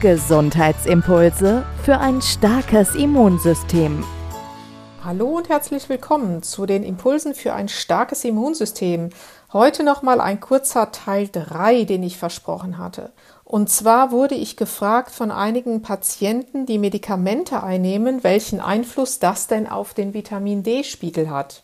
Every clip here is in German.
Gesundheitsimpulse für ein starkes Immunsystem. Hallo und herzlich willkommen zu den Impulsen für ein starkes Immunsystem. Heute nochmal ein kurzer Teil 3, den ich versprochen hatte. Und zwar wurde ich gefragt von einigen Patienten, die Medikamente einnehmen, welchen Einfluss das denn auf den Vitamin D-Spiegel hat.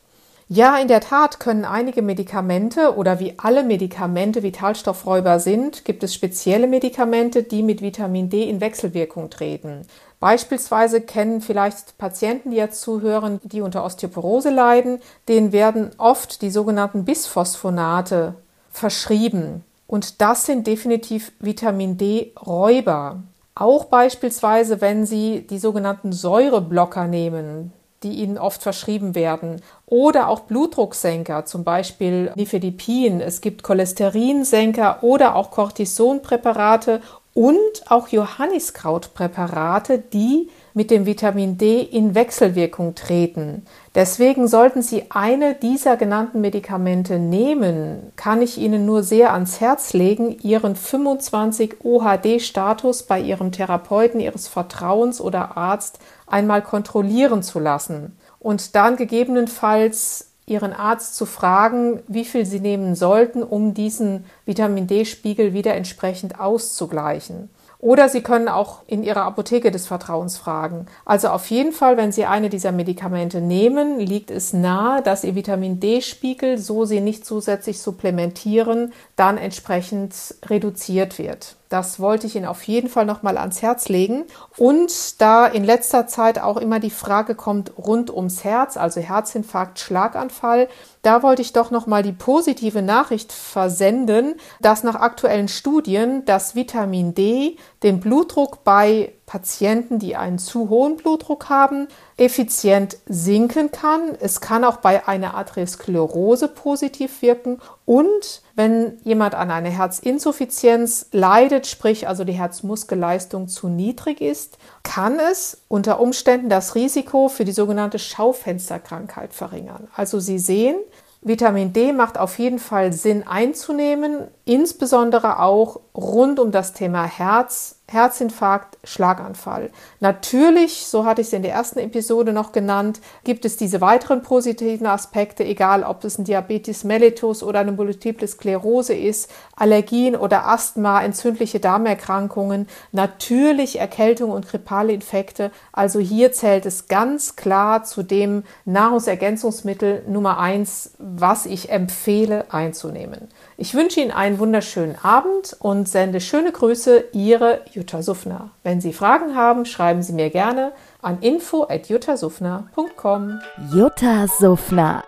Ja, in der Tat können einige Medikamente oder wie alle Medikamente Vitalstoffräuber sind, gibt es spezielle Medikamente, die mit Vitamin D in Wechselwirkung treten. Beispielsweise kennen vielleicht Patienten, die jetzt zuhören, die unter Osteoporose leiden, denen werden oft die sogenannten Bisphosphonate verschrieben. Und das sind definitiv Vitamin D-Räuber. Auch beispielsweise, wenn Sie die sogenannten Säureblocker nehmen, die Ihnen oft verschrieben werden, oder auch Blutdrucksenker, zum Beispiel Nifedipin. Es gibt Cholesterinsenker oder auch Cortisonpräparate und auch Johanniskrautpräparate, die mit dem Vitamin D in Wechselwirkung treten. Deswegen sollten Sie eine dieser genannten Medikamente nehmen, kann ich Ihnen nur sehr ans Herz legen, Ihren 25 OHD-Status bei Ihrem Therapeuten Ihres Vertrauens oder Arzt einmal kontrollieren zu lassen und dann gegebenenfalls Ihren Arzt zu fragen, wie viel Sie nehmen sollten, um diesen Vitamin D-Spiegel wieder entsprechend auszugleichen. Oder Sie können auch in Ihrer Apotheke des Vertrauens fragen. Also auf jeden Fall, wenn Sie eine dieser Medikamente nehmen, liegt es nahe, dass Ihr Vitamin D-Spiegel, so Sie nicht zusätzlich supplementieren, dann entsprechend reduziert wird. Das wollte ich Ihnen auf jeden Fall nochmal ans Herz legen. Und da in letzter Zeit auch immer die Frage kommt rund ums Herz, also Herzinfarkt, Schlaganfall, da wollte ich doch nochmal die positive Nachricht versenden, dass nach aktuellen Studien das Vitamin D den Blutdruck bei Patienten, die einen zu hohen Blutdruck haben, effizient sinken kann. Es kann auch bei einer Arteriosklerose positiv wirken. Und wenn jemand an einer Herzinsuffizienz leidet, sprich also die Herzmuskelleistung zu niedrig ist, kann es unter Umständen das Risiko für die sogenannte Schaufensterkrankheit verringern. Also Sie sehen, Vitamin D macht auf jeden Fall Sinn einzunehmen, insbesondere auch rund um das Thema Herz, Herzinfarkt, Schlaganfall. Natürlich, so hatte ich es in der ersten Episode noch genannt, gibt es diese weiteren positiven Aspekte, egal ob es ein Diabetes mellitus oder eine Multiple Sklerose ist, Allergien oder Asthma, entzündliche Darmerkrankungen, natürlich Erkältung und grippale Infekte. Also hier zählt es ganz klar zu dem Nahrungsergänzungsmittel Nummer eins, was ich empfehle einzunehmen. Ich wünsche Ihnen einen wunderschönen Abend und sende schöne Grüße, Ihre Jutta Suffner. Wenn Sie Fragen haben, schreiben Sie mir gerne an info@juttasufner.com. Jutta Suffner.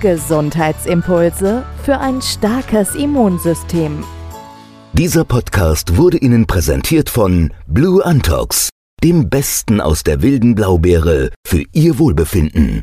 Gesundheitsimpulse für ein starkes Immunsystem. Dieser Podcast wurde Ihnen präsentiert von Blue Antox, dem Besten aus der wilden Blaubeere für Ihr Wohlbefinden.